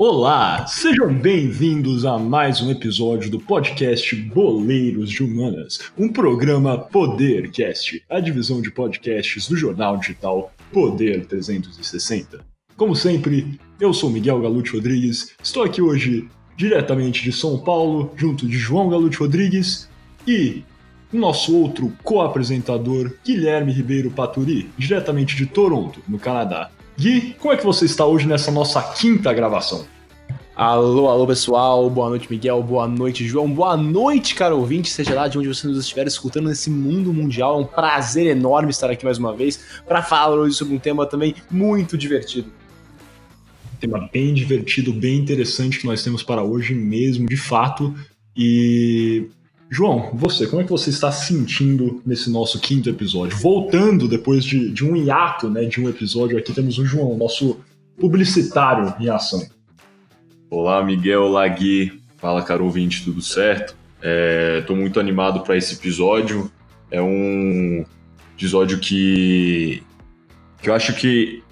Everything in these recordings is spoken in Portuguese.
Olá, sejam bem-vindos a mais um episódio do podcast Boleiros de Humanas, um programa Podercast, a divisão de podcasts do jornal digital Poder 360. Como sempre, eu sou Miguel Galute Rodrigues, estou aqui hoje diretamente de São Paulo, junto de João Galute Rodrigues e nosso outro co-apresentador, Guilherme Ribeiro Paturi, diretamente de Toronto, no Canadá. Gui, como é que você está hoje nessa nossa quinta gravação? Alô, alô pessoal, boa noite Miguel, boa noite João, boa noite caro ouvinte, seja lá de onde você nos estiver escutando nesse mundo mundial, é um prazer enorme estar aqui mais uma vez para falar hoje sobre um tema também muito divertido. Tema bem divertido, bem interessante que nós temos para hoje mesmo, de fato, e João, você, como é que você está sentindo nesse nosso quinto episódio? Voltando depois de, de um hiato, né, de um episódio, aqui temos o João, nosso publicitário em ação. Olá, Miguel, Lagui, fala, caro ouvinte, tudo certo? Estou é, muito animado para esse episódio. É um episódio que, que eu acho que,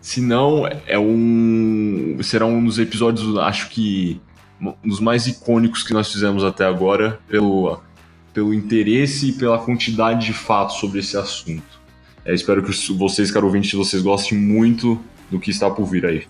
se não, é um será um dos episódios, acho que um dos mais icônicos que nós fizemos até agora, pelo, pelo interesse e pela quantidade de fatos sobre esse assunto. É, espero que vocês, caro ouvinte, vocês gostem muito do que está por vir aí.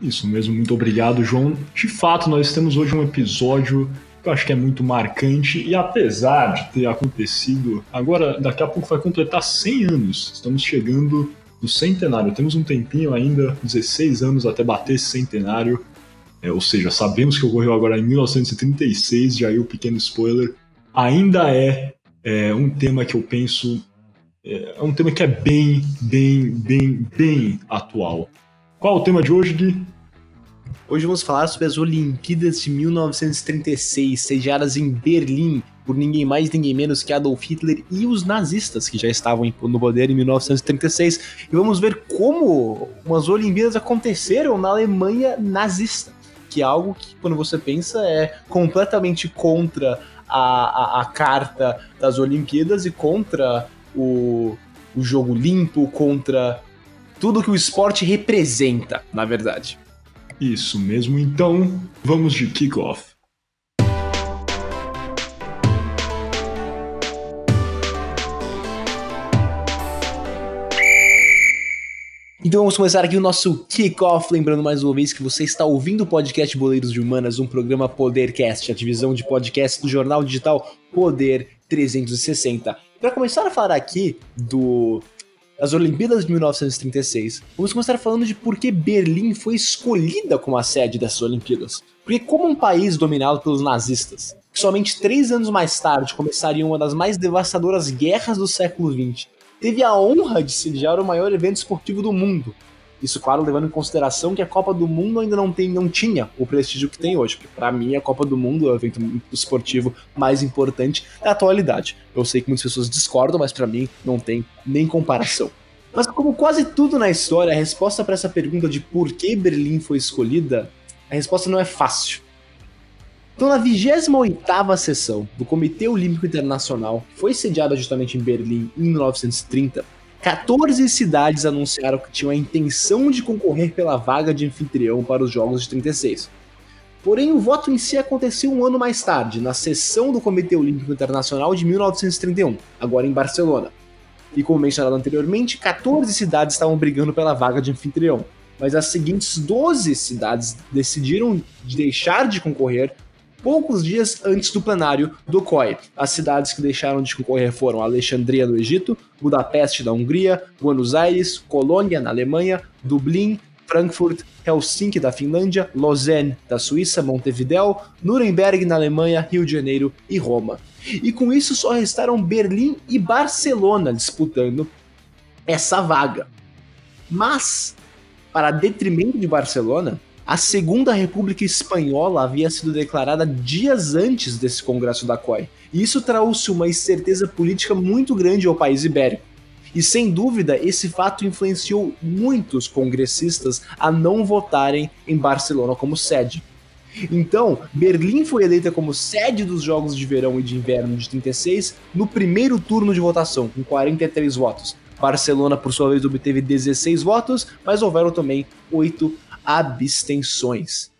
Isso mesmo, muito obrigado, João. De fato, nós temos hoje um episódio que eu acho que é muito marcante e apesar de ter acontecido, agora daqui a pouco vai completar 100 anos. Estamos chegando no centenário. Temos um tempinho ainda, 16 anos até bater esse centenário. É, ou seja, sabemos que ocorreu agora em 1936, já aí o pequeno spoiler, ainda é, é um tema que eu penso é, é um tema que é bem, bem, bem, bem atual. Qual o tema de hoje, Gui? Hoje vamos falar sobre as Olimpíadas de 1936, sediadas em Berlim por ninguém mais, ninguém menos que Adolf Hitler e os nazistas que já estavam no poder em 1936. E vamos ver como umas Olimpíadas aconteceram na Alemanha nazista que é algo que, quando você pensa, é completamente contra a, a, a carta das Olimpíadas e contra o, o jogo limpo, contra tudo que o esporte representa, na verdade. Isso mesmo, então vamos de kickoff. Então vamos começar aqui o nosso kickoff, lembrando mais uma vez que você está ouvindo o podcast Boleiros de Humanas, um programa Podercast, a divisão de podcast do jornal digital Poder 360. Para começar a falar aqui do das Olimpíadas de 1936, vamos começar falando de por que Berlim foi escolhida como a sede dessas Olimpíadas. Porque como um país dominado pelos nazistas, que somente três anos mais tarde começaria uma das mais devastadoras guerras do século XX, teve a honra de sediar o maior evento esportivo do mundo. Isso, claro, levando em consideração que a Copa do Mundo ainda não, tem, não tinha o prestígio que tem hoje. Porque, para mim, a Copa do Mundo é o evento esportivo mais importante da atualidade. Eu sei que muitas pessoas discordam, mas para mim não tem nem comparação. Mas, como quase tudo na história, a resposta para essa pergunta de por que Berlim foi escolhida, a resposta não é fácil. Então, na 28ª sessão do Comitê Olímpico Internacional, que foi sediada justamente em Berlim em 1930, 14 cidades anunciaram que tinham a intenção de concorrer pela vaga de anfitrião para os Jogos de 36. Porém, o voto em si aconteceu um ano mais tarde, na sessão do Comitê Olímpico Internacional de 1931, agora em Barcelona. E como mencionado anteriormente, 14 cidades estavam brigando pela vaga de anfitrião, mas as seguintes 12 cidades decidiram deixar de concorrer poucos dias antes do plenário do COI. As cidades que deixaram de concorrer foram Alexandria, no Egito, Budapeste, da Hungria, Buenos Aires, Colônia, na Alemanha, Dublin, Frankfurt, Helsinki, da Finlândia, Lausanne, da Suíça, Montevideo, Nuremberg, na Alemanha, Rio de Janeiro e Roma. E com isso só restaram Berlim e Barcelona disputando essa vaga. Mas, para detrimento de Barcelona, a Segunda República Espanhola havia sido declarada dias antes desse congresso da COI, e isso trouxe uma incerteza política muito grande ao país ibérico. E sem dúvida, esse fato influenciou muitos congressistas a não votarem em Barcelona como sede. Então, Berlim foi eleita como sede dos Jogos de Verão e de Inverno de 36 no primeiro turno de votação, com 43 votos. Barcelona, por sua vez, obteve 16 votos, mas houveram também 8 abstenções.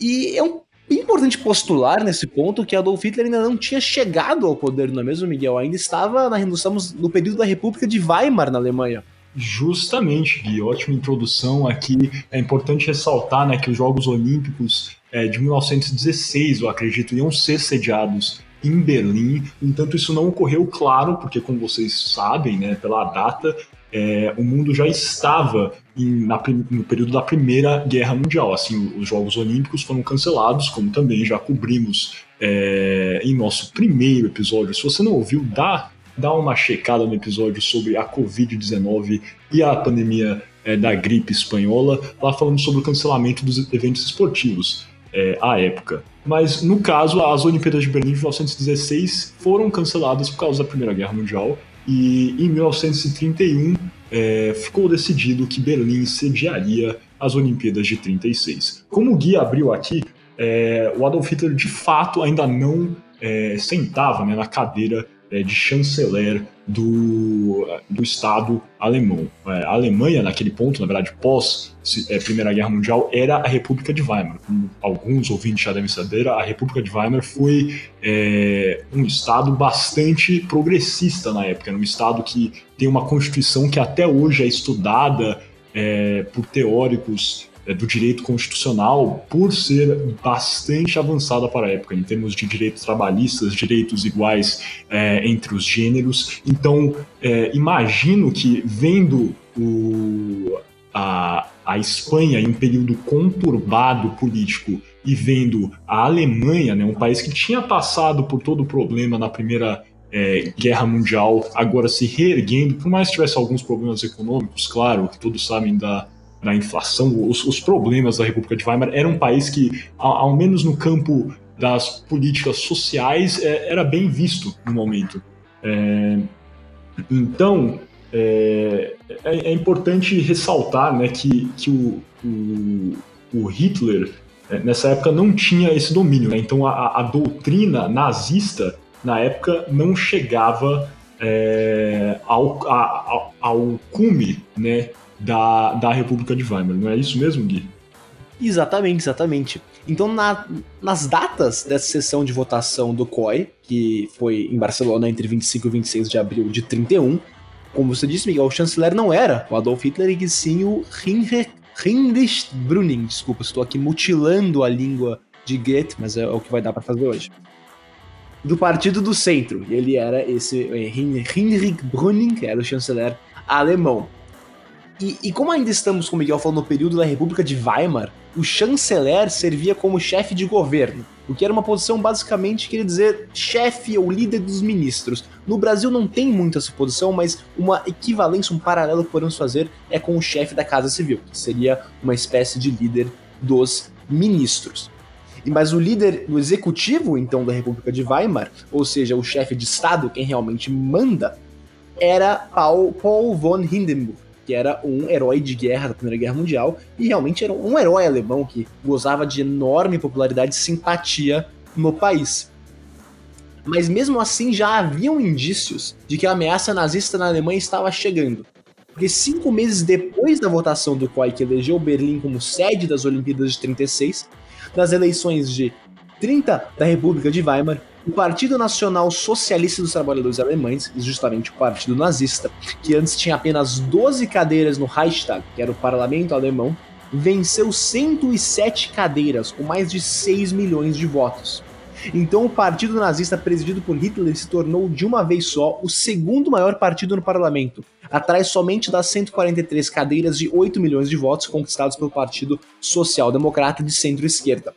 E é um importante postular nesse ponto que Adolf Hitler ainda não tinha chegado ao poder, não é mesmo, Miguel? Ainda estava, na, nós estamos no período da República de Weimar na Alemanha. Justamente, Gui, ótima introdução aqui. É importante ressaltar né, que os Jogos Olímpicos é, de 1916, eu acredito, iam ser sediados em Berlim. Entanto, isso não ocorreu, claro, porque, como vocês sabem, né, pela data, é, o mundo já estava em, na, no período da Primeira Guerra Mundial. Assim, os Jogos Olímpicos foram cancelados, como também já cobrimos é, em nosso primeiro episódio. Se você não ouviu, dá, dá uma checada no episódio sobre a Covid-19 e a pandemia é, da gripe espanhola, lá falando sobre o cancelamento dos eventos esportivos é, à época. Mas, no caso, as Olimpíadas de Berlim de 1916 foram canceladas por causa da Primeira Guerra Mundial e em 1931 é, ficou decidido que Berlim sediaria as Olimpíadas de 36. Como o Gui abriu aqui, é, o Adolf Hitler de fato ainda não é, sentava né, na cadeira é, de chanceler do, do Estado alemão. É, a Alemanha, naquele ponto, na verdade, pós é, Primeira Guerra Mundial, era a República de Weimar. Como alguns ouvintes já devem saber, a República de Weimar foi é, um Estado bastante progressista na época, um Estado que tem uma Constituição que até hoje é estudada é, por teóricos do direito constitucional por ser bastante avançada para a época, em termos de direitos trabalhistas, direitos iguais é, entre os gêneros. Então, é, imagino que vendo o, a, a Espanha em um período conturbado político e vendo a Alemanha, né, um país que tinha passado por todo o problema na primeira é, guerra mundial, agora se reerguendo, por mais que tivesse alguns problemas econômicos, claro, que todos sabem da da inflação, os, os, problemas da República de Weimar, era um país que, ao, ao menos no campo das políticas sociais, é, era bem visto no momento. É, então, é, é, é, importante ressaltar né, que, que o, o, o Hitler, é, nessa época, não tinha esse domínio. Né? Então, a, a, doutrina nazista, na época, não chegava é, ao, a, ao cume né, da, da República de Weimar, não é isso mesmo, Gui? Exatamente, exatamente. Então, na, nas datas dessa sessão de votação do COI, que foi em Barcelona entre 25 e 26 de abril de 31, como você disse, Miguel, o chanceler não era o Adolf Hitler, e sim o Heinrich, Brüning. Desculpa, estou aqui mutilando a língua de Goethe, mas é o que vai dar para fazer hoje. Do Partido do Centro, ele era esse é, Heinrich Brüning, que era o chanceler alemão. E, e, como ainda estamos, como o Miguel falou, no período da República de Weimar, o chanceler servia como chefe de governo, o que era uma posição basicamente, queria dizer, chefe ou líder dos ministros. No Brasil não tem muito essa posição, mas uma equivalência, um paralelo que podemos fazer é com o chefe da Casa Civil, que seria uma espécie de líder dos ministros. Mas o líder do executivo, então, da República de Weimar, ou seja, o chefe de Estado, quem realmente manda, era Paul, Paul von Hindenburg que era um herói de guerra da Primeira Guerra Mundial e realmente era um herói alemão que gozava de enorme popularidade e simpatia no país. Mas mesmo assim já haviam indícios de que a ameaça nazista na Alemanha estava chegando. Porque cinco meses depois da votação do COI que elegeu Berlim como sede das Olimpíadas de 36, nas eleições de 30 da República de Weimar, o Partido Nacional Socialista dos Trabalhadores Alemães, justamente o partido nazista, que antes tinha apenas 12 cadeiras no Reichstag, que era o parlamento alemão, venceu 107 cadeiras, com mais de 6 milhões de votos. Então o partido nazista presidido por Hitler se tornou de uma vez só o segundo maior partido no parlamento, atrás somente das 143 cadeiras de 8 milhões de votos conquistados pelo Partido Social Democrata de centro-esquerda.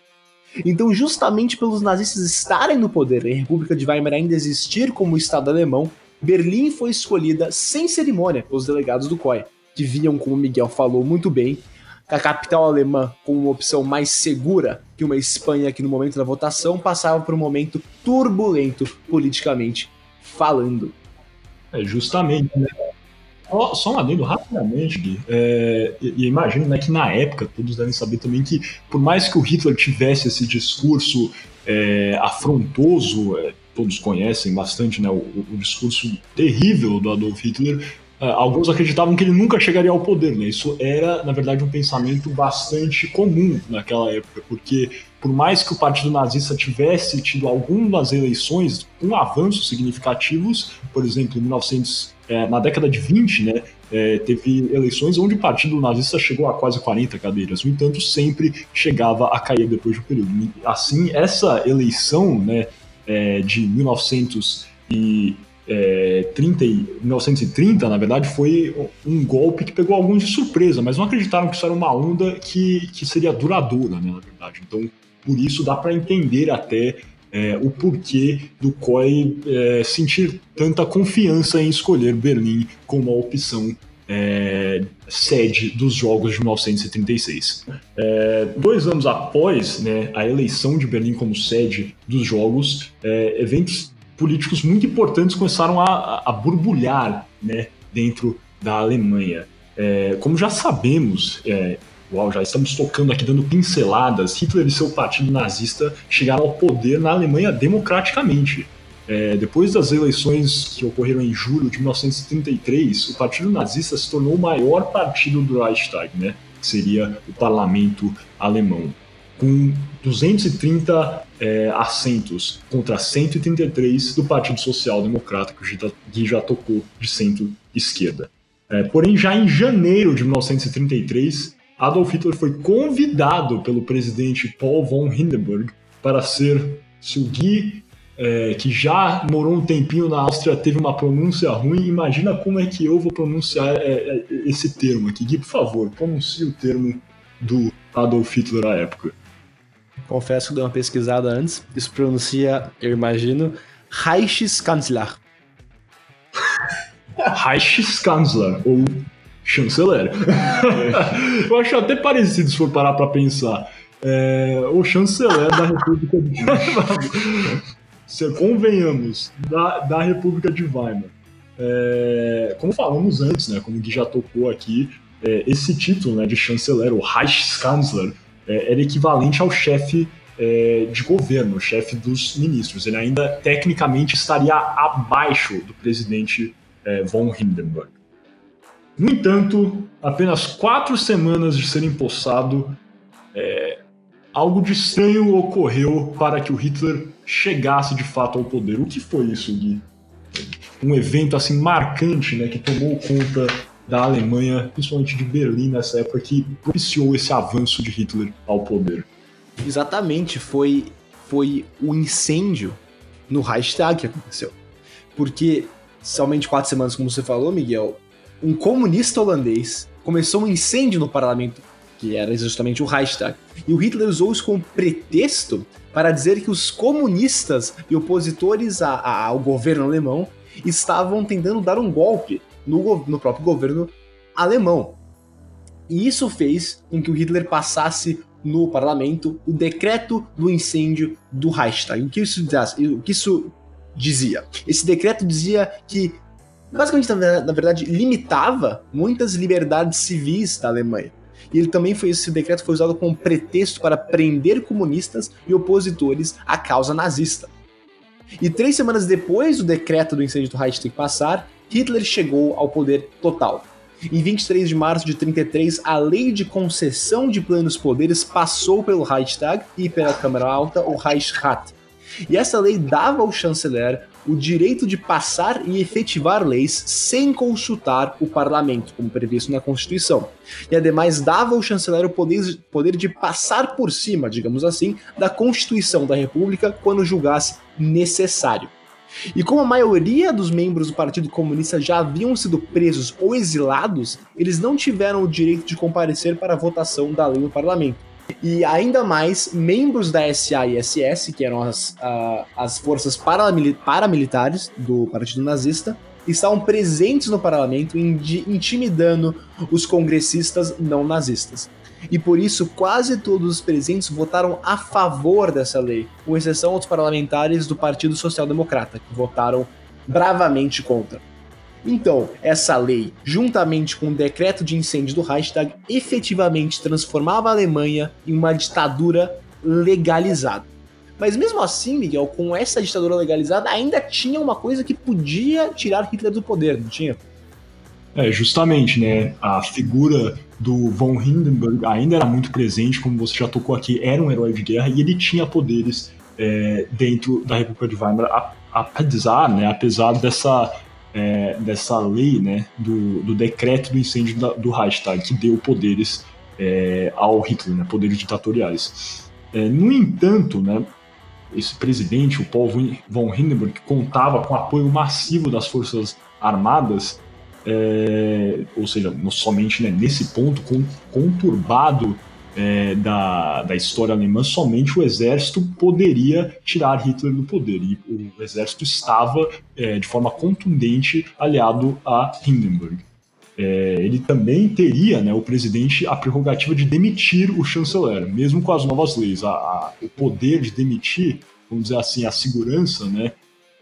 Então, justamente pelos nazistas estarem no poder e a República de Weimar ainda existir como Estado alemão, Berlim foi escolhida sem cerimônia pelos delegados do COI, que viam, como Miguel falou muito bem, a capital alemã como uma opção mais segura que uma Espanha que no momento da votação passava por um momento turbulento politicamente falando. É justamente, né? Só, só um adendo rapidamente, Gui. É, e, e imagino né, que na época, todos devem saber também que, por mais que o Hitler tivesse esse discurso é, afrontoso, é, todos conhecem bastante né, o, o, discurso terrível do Adolf Hitler, uh, alguns acreditavam que ele nunca chegaria ao poder, né? Isso era, na verdade, um pensamento bastante comum naquela época, porque por mais que o partido nazista tivesse tido algumas eleições com avanços significativos, por exemplo, em 1900, é, na década de 20, né, é, teve eleições onde o partido nazista chegou a quase 40 cadeiras, no entanto, sempre chegava a cair depois do período. Assim, essa eleição né, é, de 1930, é, 1930, na verdade, foi um golpe que pegou alguns de surpresa, mas não acreditaram que isso era uma onda que, que seria duradoura, né, na verdade. Então, por isso dá para entender até é, o porquê do COI é, sentir tanta confiança em escolher Berlim como a opção é, sede dos Jogos de 1936. É, dois anos após né, a eleição de Berlim como sede dos Jogos, é, eventos políticos muito importantes começaram a, a borbulhar né, dentro da Alemanha. É, como já sabemos, Uau, já estamos tocando aqui, dando pinceladas. Hitler e seu partido nazista chegaram ao poder na Alemanha democraticamente. É, depois das eleições que ocorreram em julho de 1933, o partido nazista se tornou o maior partido do Reichstag, né? que seria o parlamento alemão, com 230 é, assentos contra 133 do Partido Social Democrata, que já, que já tocou de centro-esquerda. É, porém, já em janeiro de 1933, Adolf Hitler foi convidado pelo presidente Paul von Hindenburg para ser, se o Gui, é, que já morou um tempinho na Áustria, teve uma pronúncia ruim, imagina como é que eu vou pronunciar é, é, esse termo aqui. Gui, por favor, pronuncie o termo do Adolf Hitler à época. Confesso que dei uma pesquisada antes. Isso pronuncia, eu imagino, Reichskanzler. Reichskanzler, ou chanceler. Eu acho até parecido se for parar para pensar. É, o chanceler da República de Weimar. se convenhamos, da, da República de Weimar. É, como falamos antes, né, como o Gui já tocou aqui, é, esse título né, de chanceler, o Reichskanzler, é, era equivalente ao chefe é, de governo, chefe dos ministros. Ele ainda tecnicamente estaria abaixo do presidente é, von Hindenburg. No entanto, apenas quatro semanas de ser empossado, é, algo de estranho ocorreu para que o Hitler chegasse de fato ao poder. O que foi isso, Gui? Um evento assim marcante, né, que tomou conta da Alemanha, principalmente de Berlim nessa época, que propiciou esse avanço de Hitler ao poder. Exatamente, foi foi o incêndio no Reichstag que aconteceu. Porque somente quatro semanas, como você falou, Miguel, um comunista holandês começou um incêndio no parlamento, que era justamente o Reichstag, e o Hitler usou isso como pretexto para dizer que os comunistas e opositores a, a, ao governo alemão estavam tentando dar um golpe no, no próprio governo alemão. E isso fez com que o Hitler passasse no parlamento o decreto do incêndio do Reichstag. O que isso, o que isso dizia? Esse decreto dizia que basicamente, na verdade, limitava muitas liberdades civis da Alemanha. E ele também foi esse decreto foi usado como pretexto para prender comunistas e opositores à causa nazista. E três semanas depois do decreto do incêndio do Reichstag passar, Hitler chegou ao poder total. Em 23 de março de 33, a lei de concessão de plenos poderes passou pelo Reichstag e pela Câmara Alta, o Reichsrat. E essa lei dava ao chanceler o direito de passar e efetivar leis sem consultar o parlamento, como previsto na Constituição. E ademais dava ao chanceler o poder, poder de passar por cima, digamos assim, da Constituição da República quando julgasse necessário. E como a maioria dos membros do Partido Comunista já haviam sido presos ou exilados, eles não tiveram o direito de comparecer para a votação da lei no parlamento. E ainda mais, membros da SA e SS, que eram as, uh, as forças paramilitares do Partido Nazista, estavam presentes no parlamento, intimidando os congressistas não nazistas. E por isso, quase todos os presentes votaram a favor dessa lei, com exceção aos parlamentares do Partido Social Democrata, que votaram bravamente contra. Então, essa lei, juntamente com o decreto de incêndio do Reichstag, efetivamente transformava a Alemanha em uma ditadura legalizada. Mas mesmo assim, Miguel, com essa ditadura legalizada, ainda tinha uma coisa que podia tirar Hitler do poder, não tinha? É, justamente, né? A figura do von Hindenburg ainda era muito presente, como você já tocou aqui, era um herói de guerra e ele tinha poderes é, dentro da República de Weimar, apesar, né, apesar dessa, é, dessa lei, né, do, do decreto do incêndio da, do Reichstag, que deu poderes é, ao Hitler, né, poderes ditatoriais. É, no entanto, né, esse presidente, o Paul von Hindenburg, contava com apoio massivo das forças armadas, é, ou seja, somente né, nesse ponto conturbado é, da, da história alemã, somente o exército poderia tirar Hitler do poder. E o exército estava, é, de forma contundente, aliado a Hindenburg. É, ele também teria, né, o presidente, a prerrogativa de demitir o chanceler, mesmo com as novas leis. A, a, o poder de demitir, vamos dizer assim, a segurança, né,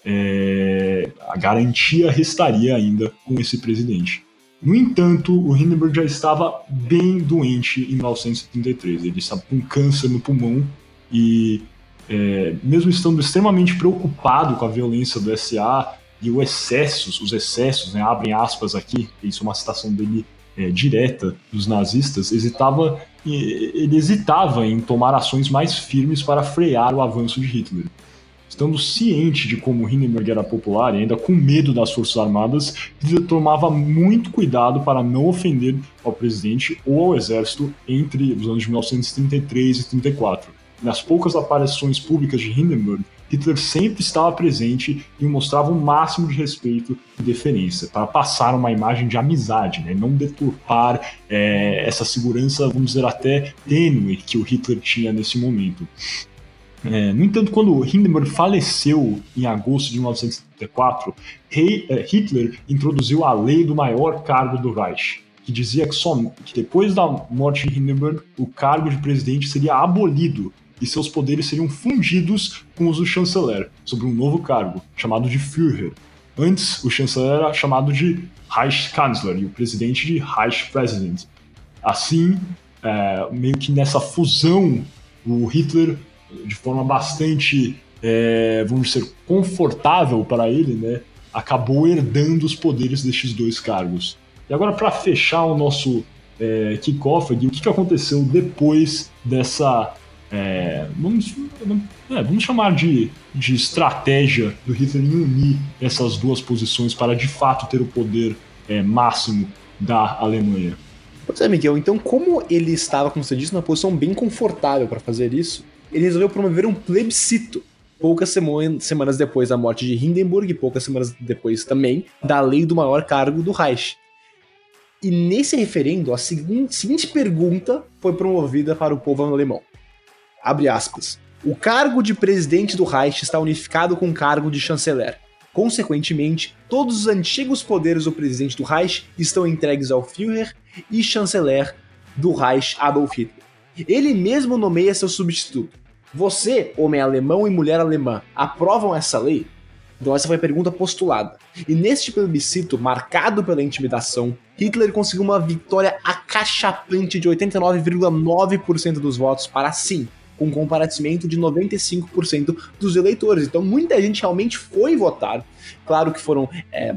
é, a garantia restaria ainda com esse presidente. No entanto, o Hindenburg já estava bem doente em 1933. Ele estava com câncer no pulmão e, é, mesmo estando extremamente preocupado com a violência do SA e os excessos, os excessos, né, abrem aspas aqui, isso é uma citação dele é, direta dos nazistas, hesitava, ele hesitava em tomar ações mais firmes para frear o avanço de Hitler. Estando ciente de como Hindenburg era popular e ainda com medo das Forças Armadas, ele tomava muito cuidado para não ofender ao presidente ou ao exército entre os anos de 1933 e 34. Nas poucas aparições públicas de Hindenburg, Hitler sempre estava presente e mostrava o máximo de respeito e deferência, para passar uma imagem de amizade, né? não deturpar é, essa segurança, vamos dizer, até tênue que o Hitler tinha nesse momento. É, no entanto, quando Hindenburg faleceu em agosto de 1934, é, Hitler introduziu a lei do maior cargo do Reich, que dizia que, só, que depois da morte de Hindenburg, o cargo de presidente seria abolido e seus poderes seriam fundidos com os do chanceler, sobre um novo cargo, chamado de Führer. Antes, o chanceler era chamado de Reichskanzler e o presidente de Reichspräsident. Assim, é, meio que nessa fusão, o Hitler de forma bastante, é, vamos dizer, confortável para ele, né, acabou herdando os poderes destes dois cargos. E agora, para fechar o nosso é, kickoff, o que, aconteceu depois dessa. É, vamos, é, vamos chamar de, de estratégia do Hitler em unir essas duas posições para de fato ter o poder é, máximo da Alemanha. Pois é, Miguel, então como ele estava, como você disse, numa posição bem confortável para fazer isso, ele resolveu promover um plebiscito poucas semanas depois da morte de Hindenburg e poucas semanas depois também da lei do maior cargo do Reich. E nesse referendo, a seguinte, pergunta foi promovida para o povo alemão. Abre aspas. O cargo de presidente do Reich está unificado com o cargo de chanceler. Consequentemente, todos os antigos poderes do presidente do Reich estão entregues ao Führer e chanceler do Reich Adolf Hitler. Ele mesmo nomeia seu substituto. Você, homem alemão e mulher alemã, aprovam essa lei? Então essa foi a pergunta postulada. E neste plebiscito, marcado pela intimidação, Hitler conseguiu uma vitória acachapante de 89,9% dos votos para sim, com um comparatimento de 95% dos eleitores. Então muita gente realmente foi votar. Claro que foram, é,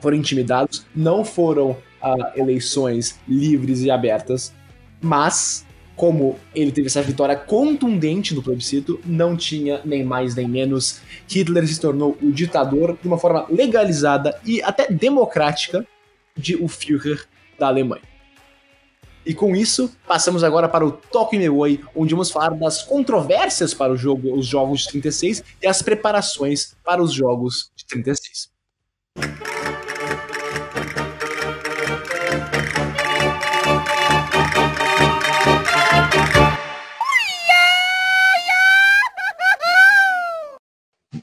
foram intimidados, não foram uh, eleições livres e abertas, mas como ele teve essa vitória contundente no plebiscito, não tinha nem mais nem menos. Hitler se tornou o ditador de uma forma legalizada e até democrática de o Führer da Alemanha. E com isso, passamos agora para o Toque Me Oi, onde vamos falar das controvérsias para o jogo, os jogos de 36 e as preparações para os jogos de 36.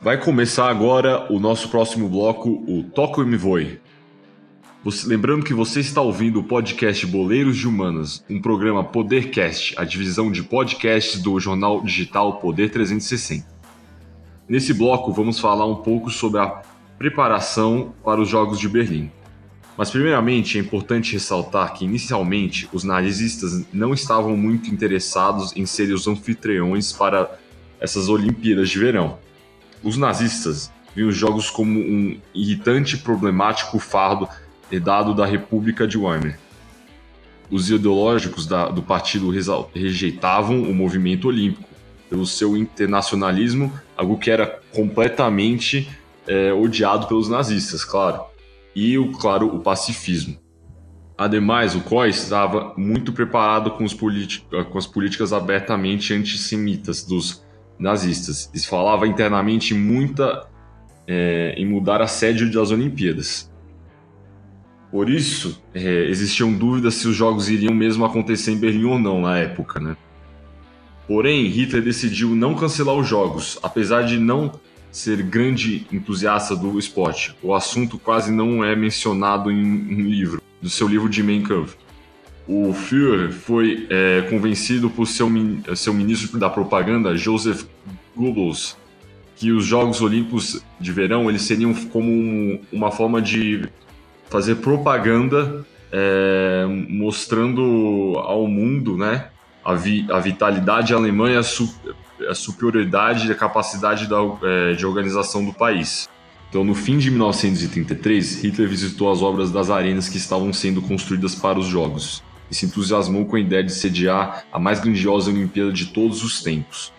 Vai começar agora o nosso próximo bloco, o Toco e Me Voe. Você, lembrando que você está ouvindo o podcast Boleiros de Humanas, um programa Podercast, a divisão de podcasts do jornal digital Poder 360. Nesse bloco vamos falar um pouco sobre a preparação para os Jogos de Berlim. Mas primeiramente é importante ressaltar que inicialmente os nazistas não estavam muito interessados em serem os anfitriões para essas Olimpíadas de Verão os nazistas viam os jogos como um irritante e problemático fardo herdado da República de Weimar. Os ideológicos da, do partido rejeitavam o movimento olímpico pelo seu internacionalismo, algo que era completamente é, odiado pelos nazistas, claro, e, o, claro, o pacifismo. Ademais, o COI estava muito preparado com, com as políticas abertamente antissemitas dos nazistas e falava internamente muita é, em mudar a sede das Olimpíadas. Por isso, é, existiam dúvidas se os jogos iriam mesmo acontecer em Berlim ou não na época, né? Porém, Hitler decidiu não cancelar os jogos, apesar de não ser grande entusiasta do esporte. O assunto quase não é mencionado em um livro, do seu livro de Mein Kampf. O Führer foi é, convencido por seu, seu ministro da propaganda, Joseph Goebbels, que os Jogos Olímpicos de Verão eles seriam como um, uma forma de fazer propaganda é, mostrando ao mundo né, a, vi, a vitalidade alemã e a, su, a superioridade e a capacidade da, é, de organização do país. Então, no fim de 1933, Hitler visitou as obras das arenas que estavam sendo construídas para os Jogos e se entusiasmou com a ideia de sediar a mais grandiosa Olimpíada de todos os tempos.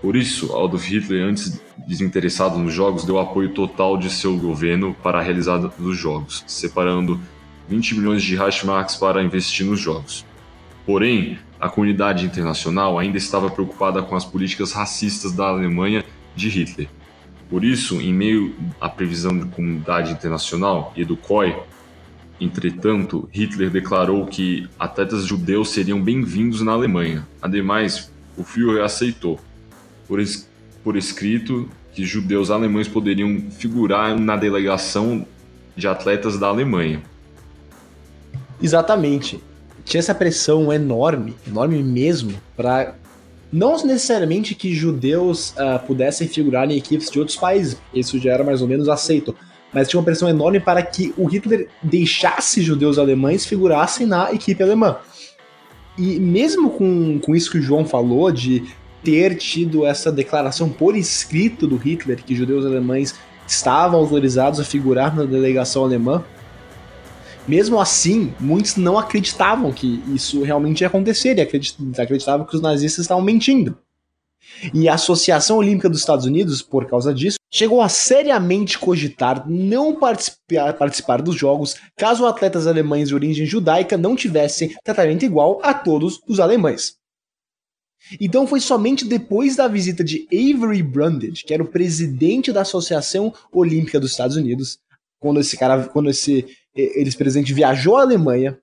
Por isso, Adolf Hitler, antes desinteressado nos Jogos, deu apoio total de seu governo para a realizada dos Jogos, separando 20 milhões de Reichsmarks para investir nos Jogos. Porém, a comunidade internacional ainda estava preocupada com as políticas racistas da Alemanha de Hitler. Por isso, em meio à previsão da comunidade internacional e do COI, Entretanto, Hitler declarou que atletas judeus seriam bem-vindos na Alemanha. Ademais, o Führer aceitou, por, es por escrito, que judeus alemães poderiam figurar na delegação de atletas da Alemanha. Exatamente. Tinha essa pressão enorme, enorme mesmo, para não necessariamente que judeus uh, pudessem figurar em equipes de outros países, isso já era mais ou menos aceito mas tinha uma pressão enorme para que o Hitler deixasse judeus alemães figurassem na equipe alemã. E mesmo com, com isso que o João falou, de ter tido essa declaração por escrito do Hitler, que judeus alemães estavam autorizados a figurar na delegação alemã, mesmo assim, muitos não acreditavam que isso realmente ia acontecer e acreditavam que os nazistas estavam mentindo. E a Associação Olímpica dos Estados Unidos, por causa disso, chegou a seriamente cogitar não participar, participar dos Jogos caso atletas alemães de origem judaica não tivessem tratamento igual a todos os alemães. Então foi somente depois da visita de Avery Brundage, que era o presidente da Associação Olímpica dos Estados Unidos, quando esse cara, quando esse eles presidente viajou à Alemanha,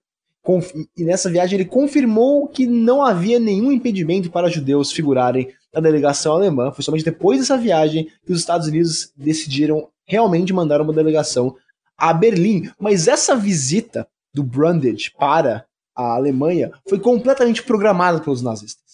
e nessa viagem ele confirmou que não havia nenhum impedimento para judeus figurarem na delegação alemã. Foi somente depois dessa viagem que os Estados Unidos decidiram realmente mandar uma delegação a Berlim. Mas essa visita do Brundage para a Alemanha foi completamente programada pelos nazistas.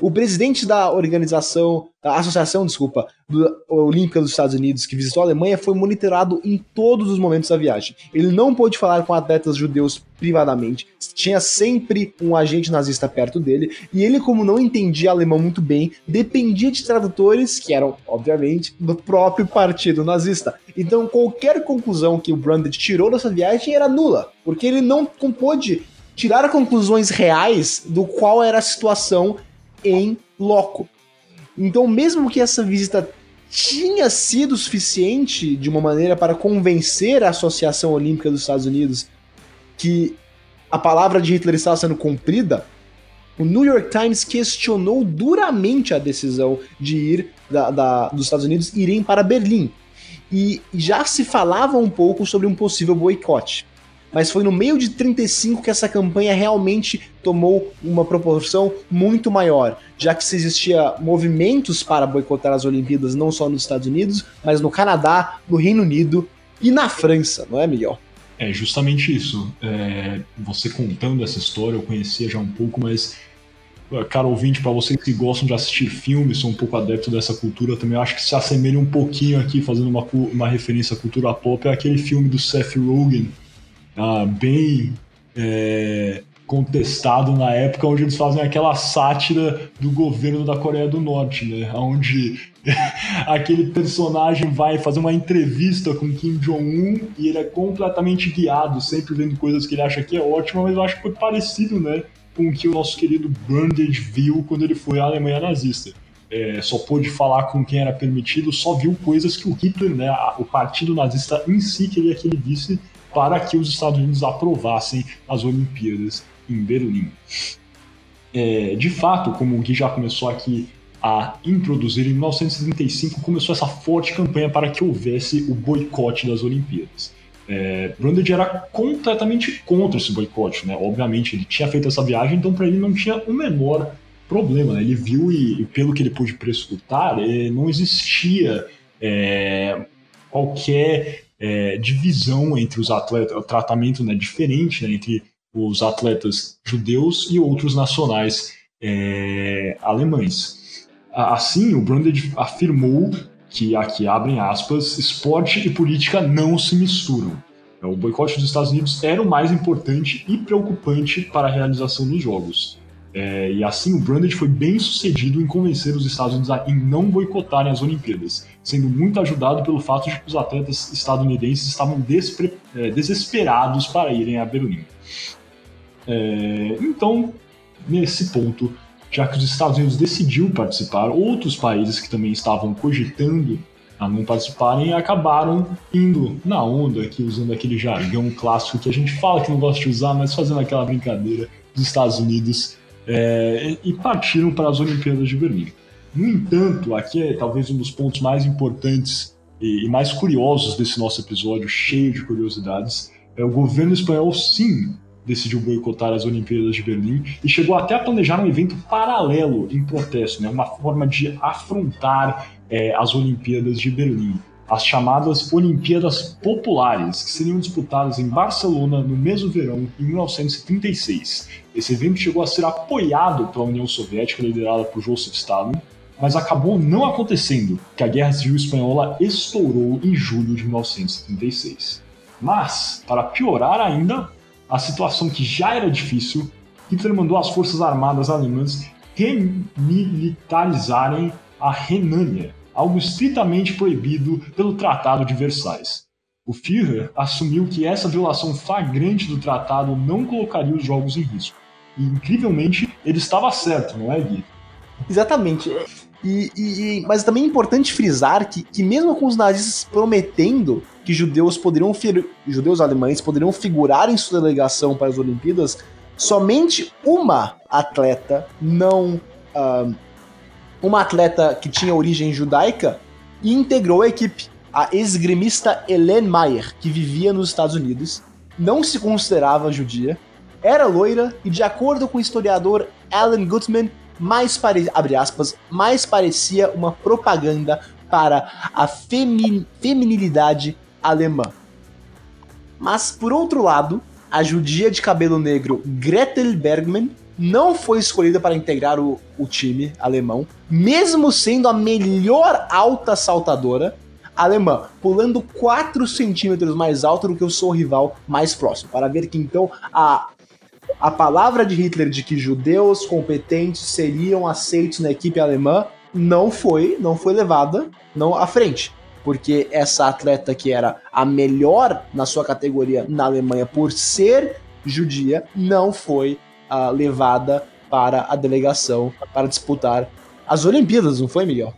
O presidente da organização, da associação, desculpa, do Olímpica dos Estados Unidos, que visitou a Alemanha, foi monitorado em todos os momentos da viagem. Ele não pôde falar com atletas judeus privadamente, tinha sempre um agente nazista perto dele, e ele, como não entendia alemão muito bem, dependia de tradutores que eram, obviamente, do próprio partido nazista. Então, qualquer conclusão que o Brundage tirou dessa viagem era nula, porque ele não pôde tirar conclusões reais do qual era a situação em loco. Então, mesmo que essa visita tinha sido suficiente de uma maneira para convencer a Associação Olímpica dos Estados Unidos que a palavra de Hitler estava sendo cumprida, o New York Times questionou duramente a decisão de ir da, da, dos Estados Unidos irem para Berlim. E já se falava um pouco sobre um possível boicote mas foi no meio de 35 que essa campanha realmente tomou uma proporção muito maior, já que se existia movimentos para boicotar as Olimpíadas não só nos Estados Unidos, mas no Canadá, no Reino Unido e na França, não é, Miguel? É justamente isso. É, você contando essa história, eu conhecia já um pouco, mas cara ouvinte, para vocês que gostam de assistir filmes, são um pouco adepto dessa cultura, também acho que se assemelha um pouquinho aqui, fazendo uma, uma referência à cultura pop, é aquele filme do Seth Rogen, ah, bem é, contestado na época, onde eles fazem aquela sátira do governo da Coreia do Norte, né? Onde aquele personagem vai fazer uma entrevista com Kim Jong-un e ele é completamente guiado, sempre vendo coisas que ele acha que é ótima, mas eu acho que foi parecido, né? Com o que o nosso querido Burnage viu quando ele foi à Alemanha nazista. É, só pôde falar com quem era permitido, só viu coisas que o Hitler, né, o partido nazista em si, queria que ele visse para que os Estados Unidos aprovassem as Olimpíadas em Berlim. É, de fato, como o Gui já começou aqui a introduzir, em 1935 começou essa forte campanha para que houvesse o boicote das Olimpíadas. É, Brundage era completamente contra esse boicote, né? Obviamente, ele tinha feito essa viagem, então para ele não tinha o menor problema. Né? Ele viu e, e, pelo que ele pôde prescrutar, é, não existia é, qualquer é, divisão entre os atletas, o tratamento né, diferente né, entre os atletas judeus e outros nacionais é, alemães. Assim, o Brundage afirmou que, aqui abrem aspas, esporte e política não se misturam. O boicote dos Estados Unidos era o mais importante e preocupante para a realização dos Jogos. É, e assim, o Brundage foi bem sucedido em convencer os Estados Unidos a não boicotarem as Olimpíadas, sendo muito ajudado pelo fato de que os atletas estadunidenses estavam é, desesperados para irem a Berlim. É, então, nesse ponto, já que os Estados Unidos decidiu participar, outros países que também estavam cogitando a não participarem acabaram indo na onda, aqui usando aquele jargão clássico que a gente fala que não gosta de usar, mas fazendo aquela brincadeira dos Estados Unidos é, e partiram para as Olimpíadas de Berlim. No entanto, aqui é talvez um dos pontos mais importantes e, e mais curiosos desse nosso episódio, cheio de curiosidades, é o governo espanhol sim decidiu boicotar as Olimpíadas de Berlim e chegou até a planejar um evento paralelo em protesto, né, uma forma de afrontar é, as Olimpíadas de Berlim as chamadas Olimpíadas Populares, que seriam disputadas em Barcelona no mesmo verão, em 1936. Esse evento chegou a ser apoiado pela União Soviética, liderada por Joseph Stalin, mas acabou não acontecendo, que a Guerra Civil Espanhola estourou em julho de 1936. Mas, para piorar ainda a situação que já era difícil, Hitler mandou as forças armadas alemãs remilitarizarem a Renânia, algo estritamente proibido pelo Tratado de Versailles. O Führer assumiu que essa violação flagrante do tratado não colocaria os jogos em risco. E, incrivelmente, ele estava certo, não é, Gui? Exatamente. E, e, mas também é importante frisar que, que mesmo com os nazistas prometendo que judeus poderiam judeus alemães poderiam figurar em sua delegação para as Olimpíadas, somente uma atleta não uh, uma atleta que tinha origem judaica integrou a equipe, a esgrimista Helene Mayer, que vivia nos Estados Unidos, não se considerava judia, era loira e, de acordo com o historiador Alan Gutman, mais, pare... aspas, mais parecia uma propaganda para a femi... feminilidade alemã. Mas, por outro lado, a judia de cabelo negro Gretel Bergman não foi escolhida para integrar o, o time alemão, mesmo sendo a melhor alta saltadora alemã, pulando 4 centímetros mais alto do que o seu rival mais próximo. Para ver que então a, a palavra de Hitler de que judeus competentes seriam aceitos na equipe alemã não foi, não foi levada não à frente. Porque essa atleta que era a melhor na sua categoria na Alemanha por ser judia não foi uh, levada para a delegação para disputar as Olimpíadas, não foi, Miguel?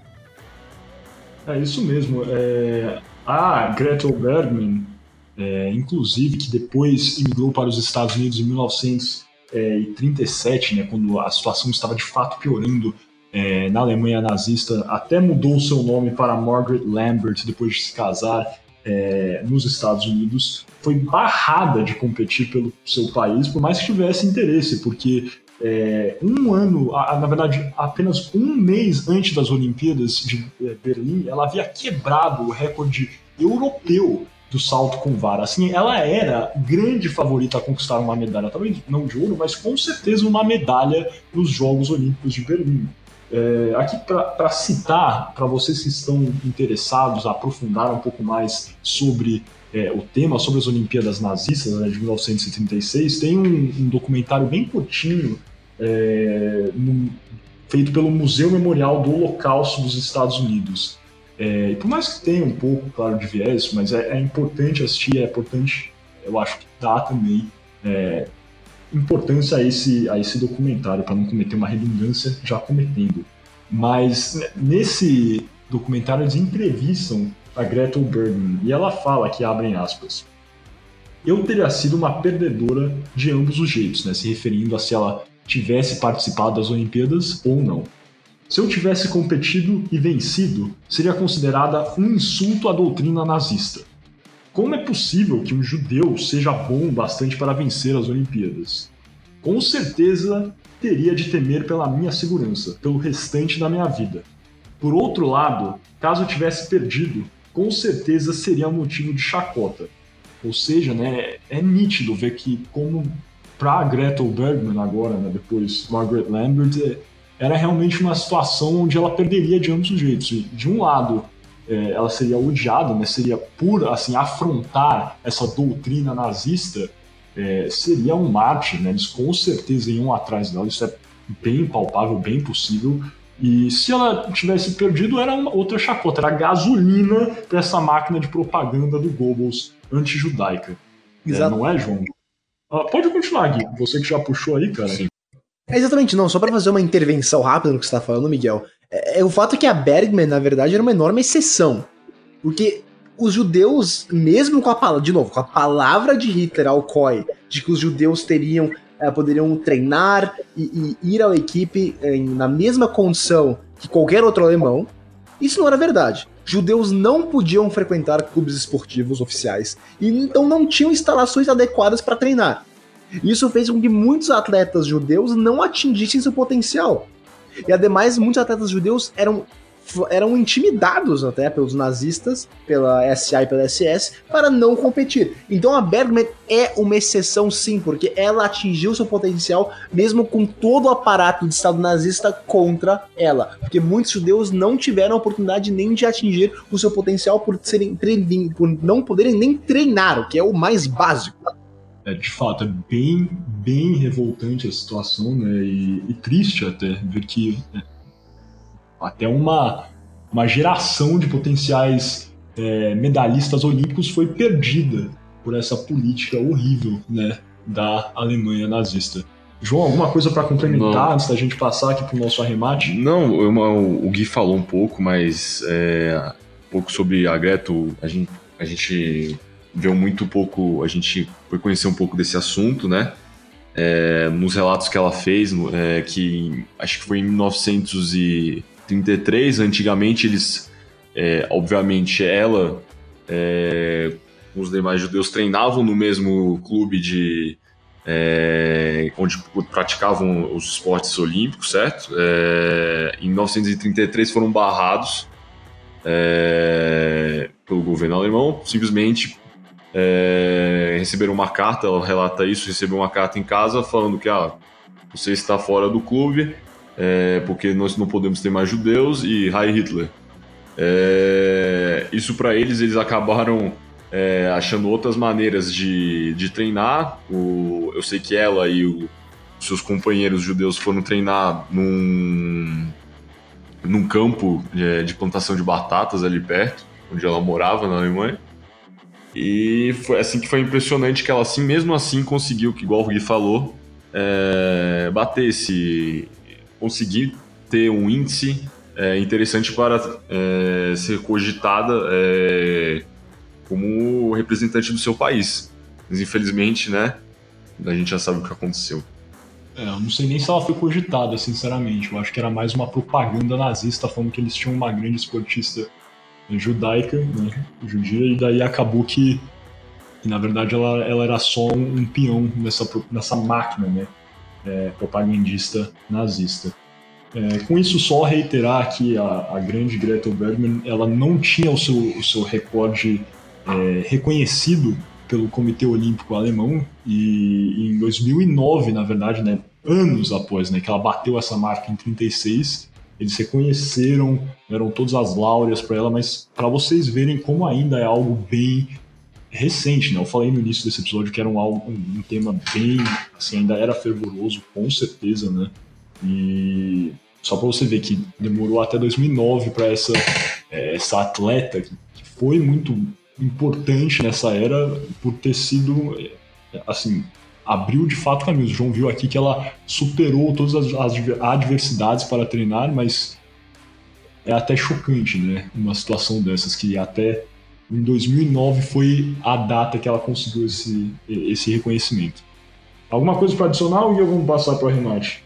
É isso mesmo. É, a Gretel Bergman, é, inclusive, que depois imigrou para os Estados Unidos em 1937, né, quando a situação estava de fato piorando é, na Alemanha nazista, até mudou seu nome para Margaret Lambert depois de se casar é, nos Estados Unidos, foi barrada de competir pelo seu país, por mais que tivesse interesse, porque é, um ano, a, na verdade, apenas um mês antes das Olimpíadas de é, Berlim, ela havia quebrado o recorde europeu do salto com vara. Assim, ela era grande favorita a conquistar uma medalha, talvez não de ouro, mas com certeza uma medalha nos Jogos Olímpicos de Berlim. É, aqui para citar, para vocês que estão interessados a aprofundar um pouco mais sobre é, o tema, sobre as Olimpíadas Nazistas né, de 1936, tem um, um documentário bem curtinho é, no, feito pelo Museu Memorial do Holocausto dos Estados Unidos. É, e por mais que tenha um pouco, claro, de viés, mas é, é importante assistir, é importante, eu acho que dá também é, importância a esse, a esse documentário, para não cometer uma redundância já cometendo. Mas né, nesse documentário eles entrevistam a Gretel Bergman e ela fala que abrem aspas. Eu teria sido uma perdedora de ambos os jeitos, né, se referindo a se ela tivesse participado das Olimpíadas ou não. Se eu tivesse competido e vencido, seria considerada um insulto à doutrina nazista. Como é possível que um judeu seja bom bastante para vencer as Olimpíadas? Com certeza teria de temer pela minha segurança, pelo restante da minha vida. Por outro lado, caso eu tivesse perdido, com certeza seria motivo de chacota. Ou seja, né, é nítido ver que como para Gretel Bergman agora, né, depois Margaret Lambert, é, era realmente uma situação onde ela perderia de ambos os jeitos. De um lado, é, ela seria odiada, né, seria por assim afrontar essa doutrina nazista, é, seria um mártir, né, eles com certeza iam atrás dela, isso é bem palpável, bem possível. E se ela tivesse perdido, era uma outra chacota, era gasolina para essa máquina de propaganda do Goebbels anti-judaica. É, não é, João? Ah, pode continuar, Gui. Você que já puxou aí, cara. Sim. É exatamente, não. Só para fazer uma intervenção rápida no que você está falando, Miguel. É, é, o fato que a Bergman, na verdade, era uma enorme exceção. Porque os judeus, mesmo com a palavra, de novo, com a palavra de Hitler, Alcoy, de que os judeus teriam, é, poderiam treinar e, e ir à equipe em, na mesma condição que qualquer outro alemão, isso não era verdade. Judeus não podiam frequentar clubes esportivos oficiais e então não tinham instalações adequadas para treinar. Isso fez com que muitos atletas judeus não atingissem seu potencial. E ademais, muitos atletas judeus eram, eram intimidados até pelos nazistas, pela SA e pela SS, para não competir. Então a Bergman é uma exceção sim, porque ela atingiu seu potencial mesmo com todo o aparato de Estado nazista contra ela. Porque muitos judeus não tiveram a oportunidade nem de atingir o seu potencial por, serem, por não poderem nem treinar, o que é o mais básico. É, de fato, é bem, bem revoltante a situação, né? E, e triste até ver que é, até uma, uma geração de potenciais é, medalhistas olímpicos foi perdida por essa política horrível, né? Da Alemanha nazista. João, alguma coisa para complementar Não. antes da gente passar aqui para o nosso arremate? Não, eu, o Gui falou um pouco, mas é, um pouco sobre a Greta, a gente, a gente viu muito pouco, a gente foi conhecer um pouco desse assunto, né? É, nos relatos que ela fez, é, que acho que foi em 1933, antigamente eles, é, obviamente ela, é, os demais judeus treinavam no mesmo clube de é, onde praticavam os esportes olímpicos, certo? É, em 1933 foram barrados pelo governo alemão, simplesmente é, receberam uma carta, ela relata isso, recebeu uma carta em casa falando que ah, você está fora do clube é, porque nós não podemos ter mais judeus e Heil Hitler. É, isso para eles, eles acabaram é, achando outras maneiras de, de treinar. O, eu sei que ela e o, seus companheiros judeus foram treinar num, num campo é, de plantação de batatas ali perto, onde ela morava na Alemanha. E foi assim que foi impressionante que ela, assim, mesmo assim, conseguiu, que igual o Gui falou, é, bater esse. conseguir ter um índice é, interessante para é, ser cogitada é, como representante do seu país. Mas infelizmente, né, a gente já sabe o que aconteceu. É, eu não sei nem se ela foi cogitada, sinceramente. Eu acho que era mais uma propaganda nazista falando que eles tinham uma grande esportista judaica, né, judia, e daí acabou que, na verdade, ela, ela era só um, peão nessa, nessa máquina né, é, propagandista nazista. É, com isso, só reiterar que a, a, grande Greta Bergman ela não tinha o seu, o seu recorde é, reconhecido pelo Comitê Olímpico Alemão e, em 2009, na verdade, né, anos após né, que ela bateu essa marca em 36, eles reconheceram, deram todas as láureas para ela, mas para vocês verem como ainda é algo bem recente, né? Eu falei no início desse episódio que era um, um, um tema bem, assim, ainda era fervoroso, com certeza, né? E só para você ver que demorou até 2009 para essa, é, essa atleta que foi muito importante nessa era por ter sido, é, assim, abriu de fato caminhos. O João viu aqui que ela superou todas as, as adversidades para treinar, mas é até chocante, né? Uma situação dessas que até em 2009 foi a data que ela conseguiu esse, esse reconhecimento. Alguma coisa para adicionar ou vamos passar para o remate?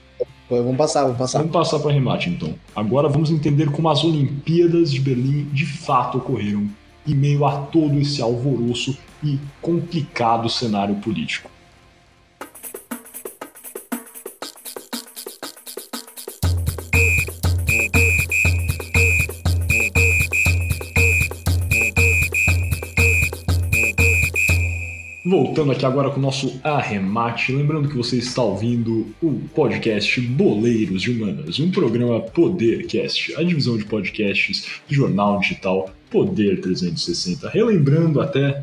Vamos passar, vamos passar. Vamos passar para o remate então. Agora vamos entender como as Olimpíadas de Berlim de fato ocorreram em meio a todo esse alvoroço e complicado cenário político. Voltando aqui agora com o nosso arremate, lembrando que você está ouvindo o podcast Boleiros de Humanas, um programa Podercast, a divisão de podcasts do jornal digital Poder 360. Relembrando até,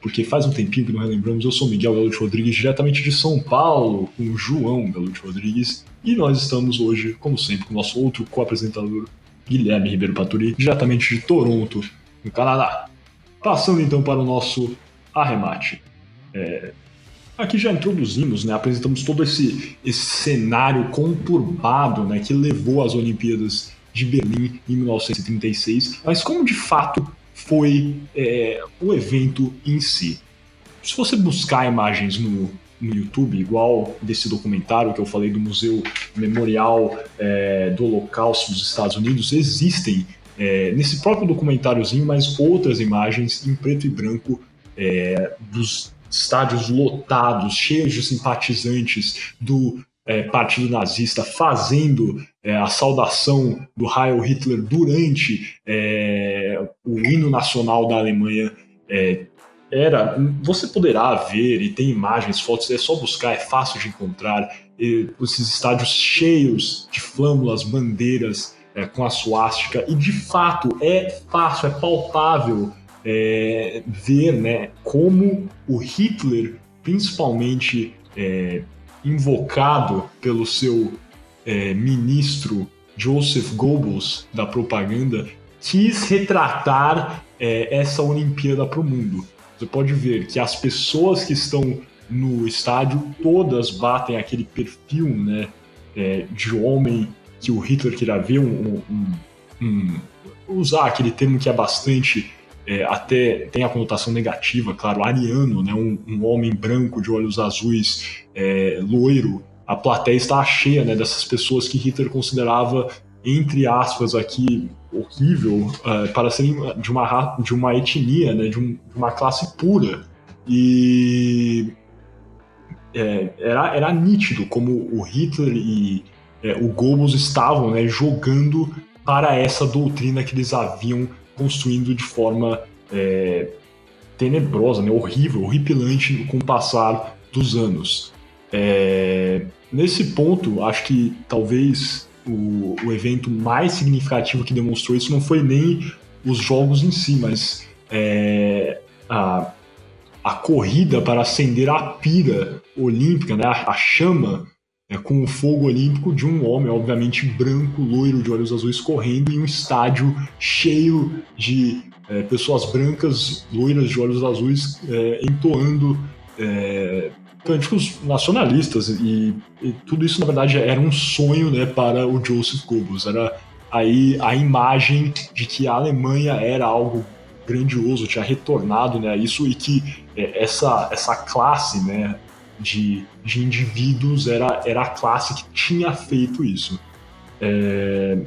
porque faz um tempinho que não relembramos, eu sou Miguel Galo de Rodrigues, diretamente de São Paulo, com o João Galo de Rodrigues, e nós estamos hoje, como sempre, com o nosso outro co-apresentador, Guilherme Ribeiro Paturi, diretamente de Toronto, no Canadá. Passando então para o nosso arremate. É, aqui já introduzimos, né, apresentamos todo esse, esse cenário conturbado né, que levou às Olimpíadas de Berlim em 1936, mas como de fato foi é, o evento em si. Se você buscar imagens no, no YouTube, igual desse documentário que eu falei do Museu Memorial é, do Holocausto dos Estados Unidos, existem é, nesse próprio documentáriozinho, mas outras imagens em preto e branco é, dos estádios lotados, cheios de simpatizantes do é, Partido Nazista fazendo é, a saudação do Heil Hitler durante é, o hino nacional da Alemanha. É, era, você poderá ver e tem imagens, fotos, é só buscar, é fácil de encontrar. E, esses estádios cheios de flâmulas, bandeiras é, com a suástica, e de fato é fácil, é palpável é, ver né, como o Hitler, principalmente é, invocado pelo seu é, ministro Joseph Goebbels da propaganda, quis retratar é, essa Olimpíada para o mundo. Você pode ver que as pessoas que estão no estádio todas batem aquele perfil né, é, de homem que o Hitler queria ver, um, um, um, usar aquele termo que é bastante é, até tem a conotação negativa, claro, ariano, né, um, um homem branco de olhos azuis, é, loiro, a plateia está cheia né, dessas pessoas que Hitler considerava, entre aspas, aqui, horrível, uh, para serem de uma, de uma etnia, né, de, um, de uma classe pura. E é, era, era nítido como o Hitler e é, o Goebbels estavam né, jogando para essa doutrina que eles haviam construindo de forma é, tenebrosa, né, horrível, horripilante com o passar dos anos. É, nesse ponto, acho que talvez o, o, evento mais significativo que demonstrou isso não foi nem os jogos em si, mas é, a, a corrida para acender a pira olímpica, né, a, a chama é, com o fogo olímpico de um homem, obviamente branco, loiro, de olhos azuis, correndo em um estádio cheio de é, pessoas brancas, loiras, de olhos azuis, é, entoando é, cânticos nacionalistas. E, e, tudo isso, na verdade, era um sonho né, para o Joseph Goebbels. Era aí a imagem de que a Alemanha era algo grandioso, tinha retornado né, a isso e que é, essa, essa classe, né, de, de indivíduos era, era a classe que tinha feito isso. É,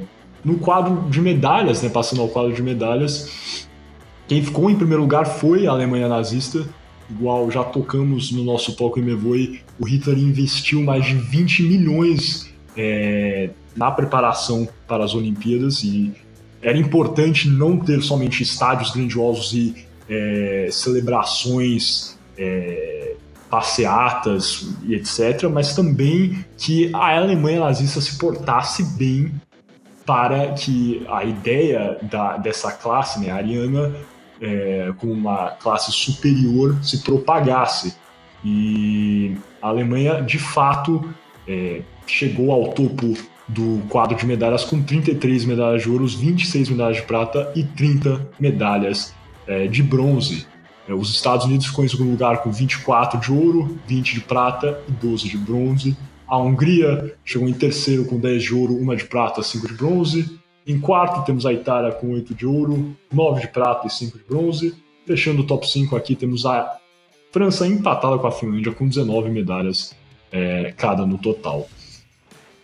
no quadro de medalhas, né, passando ao quadro de medalhas, quem ficou em primeiro lugar foi a Alemanha nazista. Igual já tocamos no nosso Toco e Mevoi, o Hitler investiu mais de 20 milhões é, na preparação para as Olimpíadas e era importante não ter somente estádios grandiosos e é, celebrações é, passeatas e etc., mas também que a Alemanha nazista se portasse bem para que a ideia da, dessa classe, né, ariana, é, como uma classe superior, se propagasse. E a Alemanha, de fato, é, chegou ao topo do quadro de medalhas com 33 medalhas de ouro, 26 medalhas de prata e 30 medalhas é, de bronze. É, os Estados Unidos ficou em segundo lugar com 24 de ouro, 20 de prata e 12 de bronze. A Hungria chegou em terceiro com 10 de ouro, 1 de prata, 5 de bronze. Em quarto temos a Itália com 8 de ouro, 9 de prata e 5 de bronze. Fechando o top 5 aqui temos a França empatada com a Finlândia com 19 medalhas é, cada no total.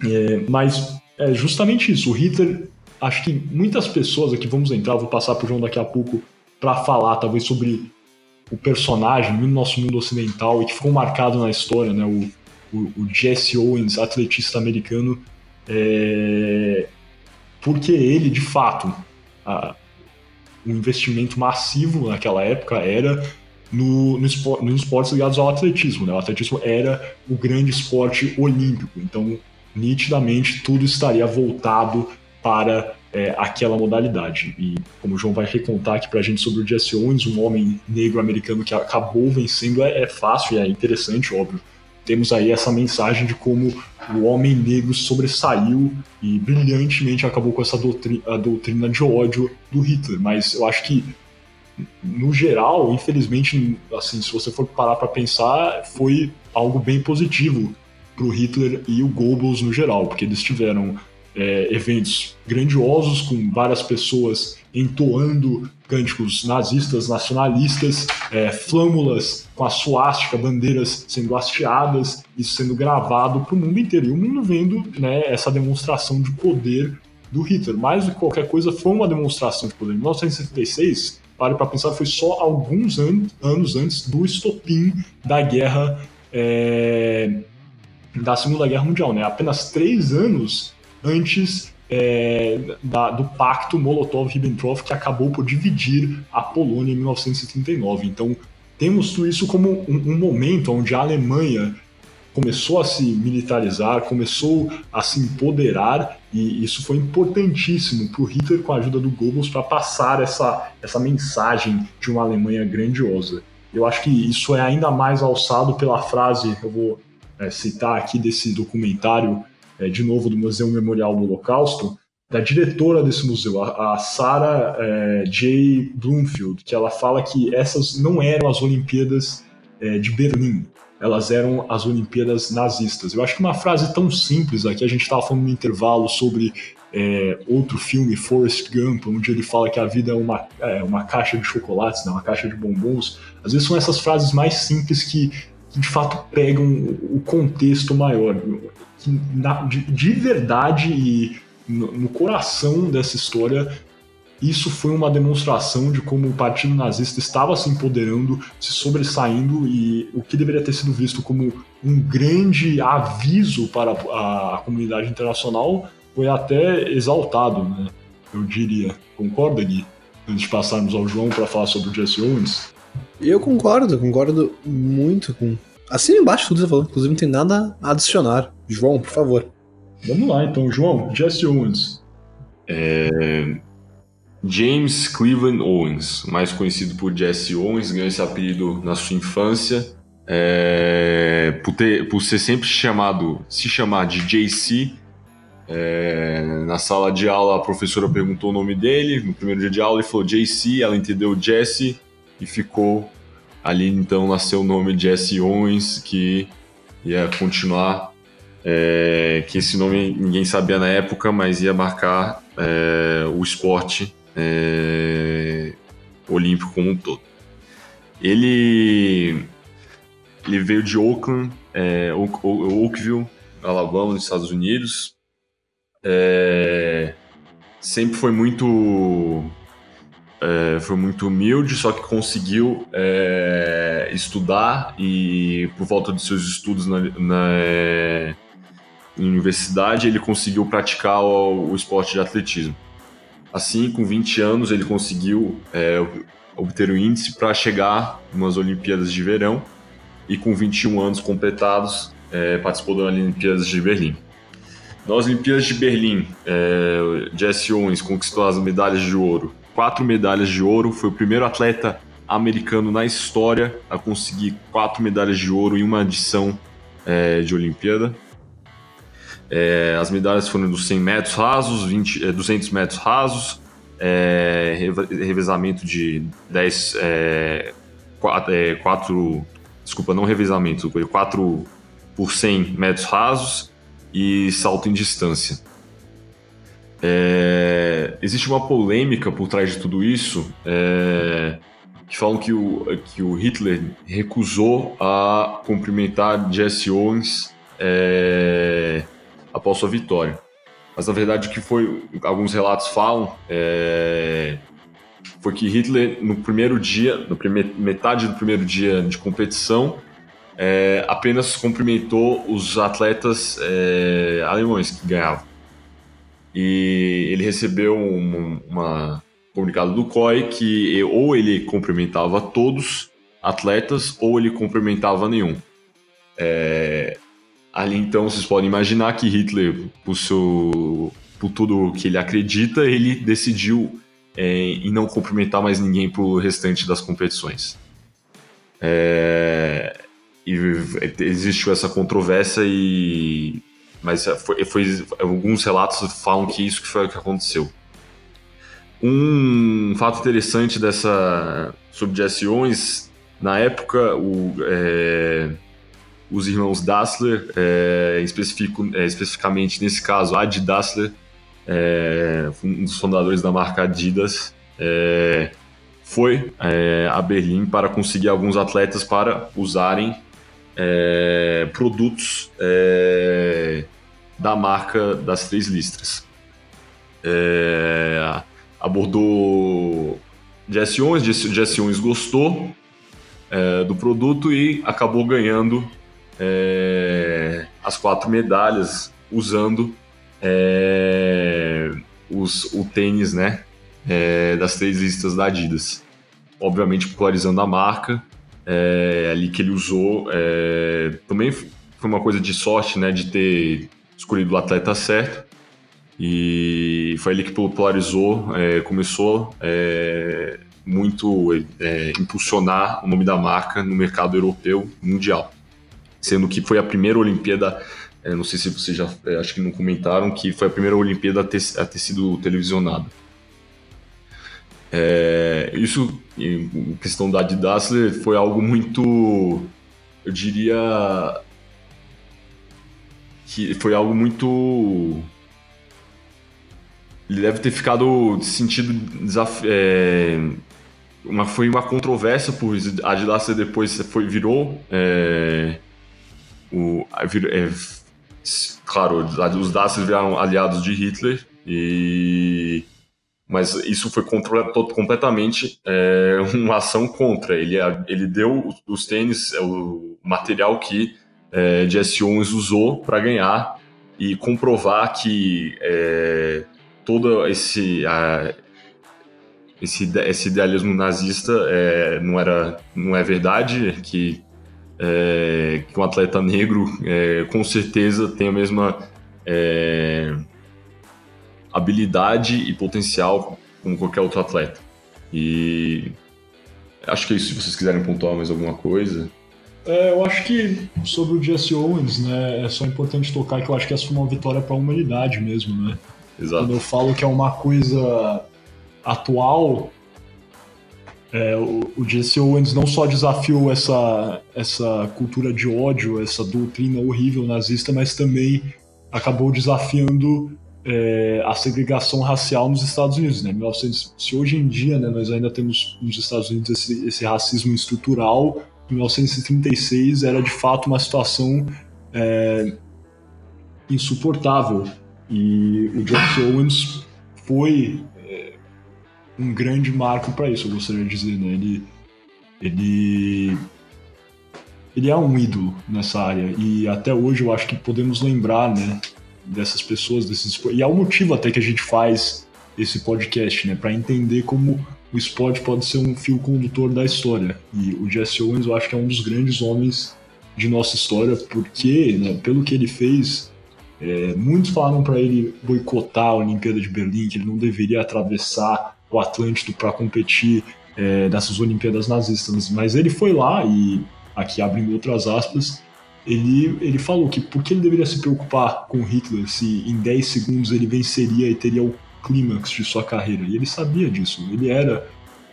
É, mas é justamente isso. O Hitler, acho que muitas pessoas aqui, vamos entrar, vou passar para o João daqui a pouco para falar talvez sobre o personagem no nosso mundo ocidental e que ficou marcado na história, né? O, o, o Jesse Owens, atletista americano, é, porque ele, de fato, a, investimento massivo naquela época era no, no espor, nos esportes ligados ao atletismo. Né? O atletismo era o grande esporte olímpico, então nitidamente tudo estaria voltado para é, aquela modalidade. E como o João vai recontar aqui para a gente sobre o Jesse Owens, um homem negro americano que acabou vencendo, é, é fácil e é interessante, óbvio. Temos aí essa mensagem de como o homem negro sobressaiu e brilhantemente acabou com essa doutrina, a doutrina de ódio do Hitler. Mas eu acho que no geral, infelizmente, assim, se você for parar para pensar, foi algo bem positivo para o Hitler e o Goebbels no geral, porque eles tiveram é, eventos grandiosos com várias pessoas entoando cânticos nazistas, nacionalistas, é, flâmulas com a suástica, bandeiras sendo hasteadas, isso sendo gravado para o mundo inteiro. E o mundo vendo né, essa demonstração de poder do Hitler. Mais do que qualquer coisa, foi uma demonstração de poder. Em 1976, pare para pensar, foi só alguns an anos antes do estopim da guerra. É, da Segunda Guerra Mundial, né? Apenas três anos antes é, da, do pacto Molotov-Ribbentrop que acabou por dividir a Polônia em 1939. Então, temos tudo isso como um, um, momento onde a Alemanha começou a se militarizar, começou a se empoderar, e isso foi importantíssimo para o Hitler, com a ajuda do Goebbels, para passar essa, essa mensagem de uma Alemanha grandiosa. Eu acho que isso é ainda mais alçado pela frase, eu vou é, citar aqui desse documentário é, de novo do Museu Memorial do Holocausto, da diretora desse museu, a, a Sarah é, J. Bloomfield, que ela fala que essas não eram as Olimpíadas é, de Berlim, elas eram as Olimpíadas nazistas. Eu acho que uma frase tão simples aqui, a gente estava falando no intervalo sobre é, outro filme, Forrest Gump, onde ele fala que a vida é uma, é, uma caixa de chocolates, né, uma caixa de bombons. Às vezes são essas frases mais simples que, que de fato pegam o contexto maior que na, de, de, verdade e no, no, coração dessa história, isso foi uma demonstração de como o Partido Nazista estava se empoderando, se sobressaindo e o que deveria ter sido visto como um grande aviso para a, comunidade internacional foi até exaltado, né? Eu diria. Concorda, Gui? Antes de passarmos ao João para falar sobre o Jesse Owens? Eu concordo, concordo muito com Assina embaixo tudo você falou, inclusive não tem nada a adicionar. João, por favor. Vamos lá então, João, Jesse Owens. É... James Cleveland Owens, mais conhecido por Jesse Owens, ganhou esse apelido na sua infância. É... Por, ter, por ser sempre chamado, se chamar de JC. É... Na sala de aula, a professora perguntou o nome dele. No primeiro dia de aula, ele falou JC, ela entendeu Jesse e ficou Ali então nasceu o nome Jesse Owens, que ia continuar, é, que esse nome ninguém sabia na época, mas ia marcar é, o esporte é, olímpico como um todo. Ele, ele veio de Oakland, é, Oak, Oakville, Alabama, nos Estados Unidos. É, sempre foi muito é, foi muito humilde, só que conseguiu é, estudar e, por volta de seus estudos na, na é, universidade, ele conseguiu praticar o, o, esporte de atletismo. Assim, com 20 anos, ele conseguiu é, obter o índice para chegar nas Olimpíadas de Verão e, com 21 anos completados, é, participou das Olimpíadas de Berlim. Nas Olimpíadas de Berlim, é, Jesse Owens conquistou as medalhas de ouro. Quatro medalhas de ouro, foi o primeiro atleta americano na história a conseguir quatro medalhas de ouro em uma edição é, de Olimpíada. É, as medalhas foram dos 100 metros rasos, 20, é, 200 metros rasos, é, revezamento de 10, é, 4, é, 4, desculpa, não revezamento, foi 4 por 100 metros rasos e salto em distância. É, existe uma polêmica por trás de tudo isso, é, que falam que o, que o Hitler recusou a cumprimentar Jesse Owens é, após sua vitória. Mas na verdade o que foi, alguns relatos falam, é, foi que Hitler no primeiro dia, no primeir, metade do primeiro dia de competição, é, apenas cumprimentou os atletas é, alemães que ganhavam. E ele recebeu um uma comunicado do COI que ou ele cumprimentava todos atletas ou ele cumprimentava nenhum. É, ali então vocês podem imaginar que Hitler, por, seu, por tudo que ele acredita, ele decidiu é, em não cumprimentar mais ninguém pro restante das competições. É, e existiu essa controvérsia e mas foi, foi, alguns relatos falam que isso que foi o que aconteceu. Um fato interessante dessa sobre Jesse Owens, na época o, é, os irmãos Dassler, é, especifico, é, especificamente nesse caso Adi Dassler, é, um dos fundadores da marca Adidas, é, foi é, a Berlim para conseguir alguns atletas para usarem é, produtos da marca das três listras. Abordou Jesse Owens, Jesse Owens gostou é, do produto e acabou ganhando é, as quatro medalhas usando os, o tênis né, das três listas da Adidas. Obviamente popularizando a marca é, ali que ele usou. É, também foi uma coisa de sorte, né, de ter escolhido o atleta certo. E foi ali que popularizou, é, começou é, muito é, impulsionar o nome da marca no mercado europeu mundial. Sendo que foi a primeira Olimpíada, é, não sei se vocês já, é, acho que não comentaram, que foi a primeira Olimpíada a ter, a ter sido televisionada. É, isso, em questão da Adidas, foi algo muito, eu diria, que foi algo muito. Ele deve ter ficado sentido. É, uma, foi uma controvérsia, por a Adidas depois foi, virou. É, o, é, claro, os Dacia viraram aliados de Hitler e mas isso foi completamente é, uma ação contra. Ele, ele deu os tênis, é, o material que é, Jesse Owens usou para ganhar e comprovar que é, todo esse, a, esse, esse idealismo nazista é, não, era, não é verdade, que, é, que um atleta negro é, com certeza tem a mesma é, habilidade e potencial como qualquer outro atleta. E acho que é isso, se vocês quiserem pontuar mais alguma coisa. É, eu acho que sobre o Jesse Owens, né, é só importante tocar que eu acho que essa foi uma vitória para a humanidade mesmo, né? Exato. Quando eu falo que é uma coisa atual, é, o, o Jesse Owens não só desafiou essa, essa cultura de ódio, essa doutrina horrível nazista, mas também acabou desafiando é, a segregação racial nos Estados Unidos. Né? 1900, se hoje em dia né, nós ainda temos nos Estados Unidos esse, esse racismo estrutural, em 1936 era de fato uma situação é, insuportável. E o Jesse Owens foi um grande marco para isso, eu gostaria de dizer. Né? Ele, ele, ele é um ídolo nessa área e até hoje eu acho que podemos lembrar né, dessas pessoas, desses e é o motivo até que a gente faz esse podcast, né, para entender como o esporte pode ser um fio condutor da história. E o Jesse Owens eu acho que é um dos grandes homens de nossa história, porque, né, pelo que ele fez, É, muitos falaram para ele boicotar a Olimpíada de Berlim, que ele não deveria atravessar o Atlântico para competir é, nessas Olimpíadas nazistas, mas ele foi lá e, aqui abrindo outras aspas, ele, ele falou que por que ele deveria se preocupar com Hitler se em 10 segundos ele venceria e teria o clímax de sua carreira. E ele sabia disso, ele era,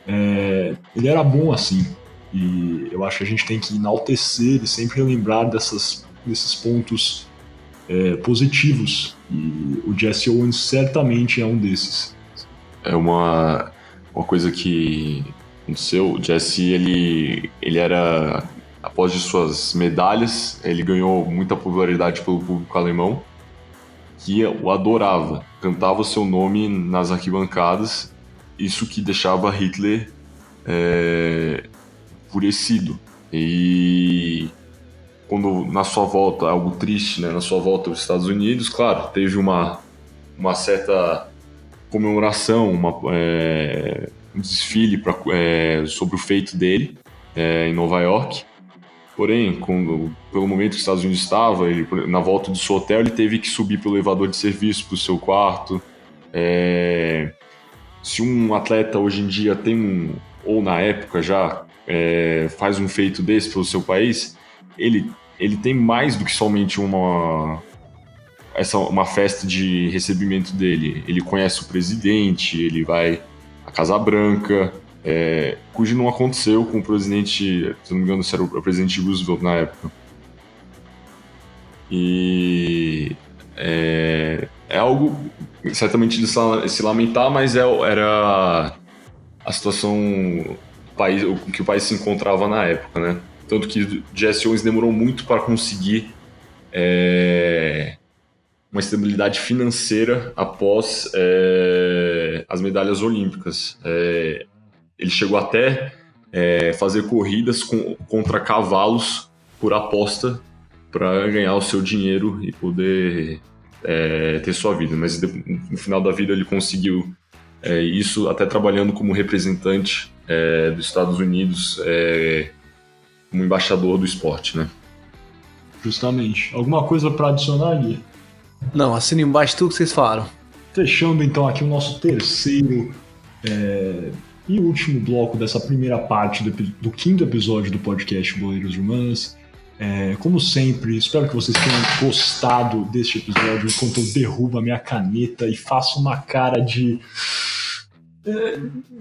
é, ele era bom assim. E eu acho que a gente tem que enaltecer e sempre relembrar dessas, desses pontos é, positivos. E o Jesse Owens certamente é um desses. É uma, uma coisa que aconteceu. O Jesse, ele, ele era, após de suas medalhas, ele ganhou muita popularidade pelo público alemão, que o adorava, cantava o seu nome nas arquibancadas, isso que deixava Hitler é. E quando na sua volta, algo triste, né, na sua volta aos Estados Unidos, claro, teve uma, uma certa comemoração, uma, é, um desfile pra, é, sobre o feito dele é, em Nova York. Porém, pelo momento que os Estados Unidos estava, ele, na volta do seu hotel, ele teve que subir pelo elevador de serviço para o seu quarto. É, se um atleta hoje em dia tem um, ou na época já, é, faz um feito desse pelo seu país, ele, ele tem mais do que somente uma, essa, uma festa de recebimento dele. Ele conhece o presidente, ele vai à Casa Branca, é, cujo não aconteceu com o presidente, se não me engano, se era o presidente Roosevelt na época. E é, é algo certamente de se lamentar, mas é, era a situação país, que o país se encontrava na época, né? Tanto que Jesse Owens demorou muito para conseguir é, uma estabilidade financeira após é, as medalhas olímpicas. É, ele chegou até é, fazer corridas com, contra cavalos por aposta para ganhar o seu dinheiro e poder é, ter sua vida. Mas no final da vida ele conseguiu é, isso até trabalhando como representante é, dos Estados Unidos como embaixador do esporte, né? Justamente. Alguma coisa para adicionar, Gui? Não, assina embaixo tudo que vocês falaram. Fechando então aqui o nosso terceiro é, e último bloco dessa primeira parte do, do quinto episódio do podcast Boleiros de Humanas. É, como sempre, espero que vocês tenham gostado deste episódio enquanto eu derrubo a minha caneta e faço uma cara de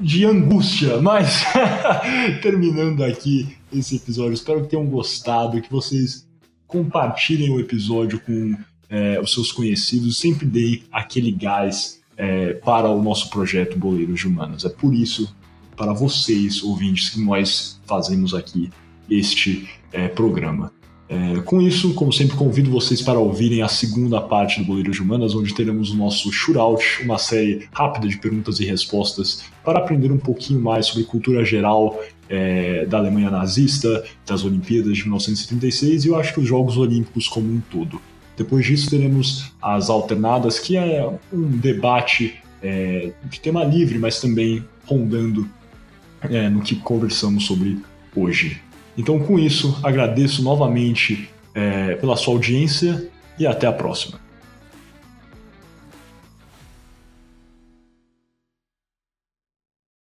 de angústia, mas terminando aqui esse episódio, espero que tenham gostado, que vocês compartilhem o episódio com é, os seus conhecidos, sempre deem aquele gás é, para o nosso projeto Boleiros de Humanas. É por isso, para vocês, ouvintes, que nós fazemos aqui este é, programa. É, com isso, como sempre, convido vocês para ouvirem a segunda parte do Boleiros de Humanas, onde teremos o nosso Shootout, uma série rápida de perguntas e respostas para aprender um pouquinho mais sobre cultura geral é, da Alemanha nazista, das Olimpíadas de 1936 e eu acho que os Jogos Olímpicos como um todo. Depois disso, teremos as alternadas, que é um debate é, de tema livre, mas também rondando é, no que conversamos sobre hoje. Então, com isso, agradeço novamente é, pela sua audiência e até a próxima.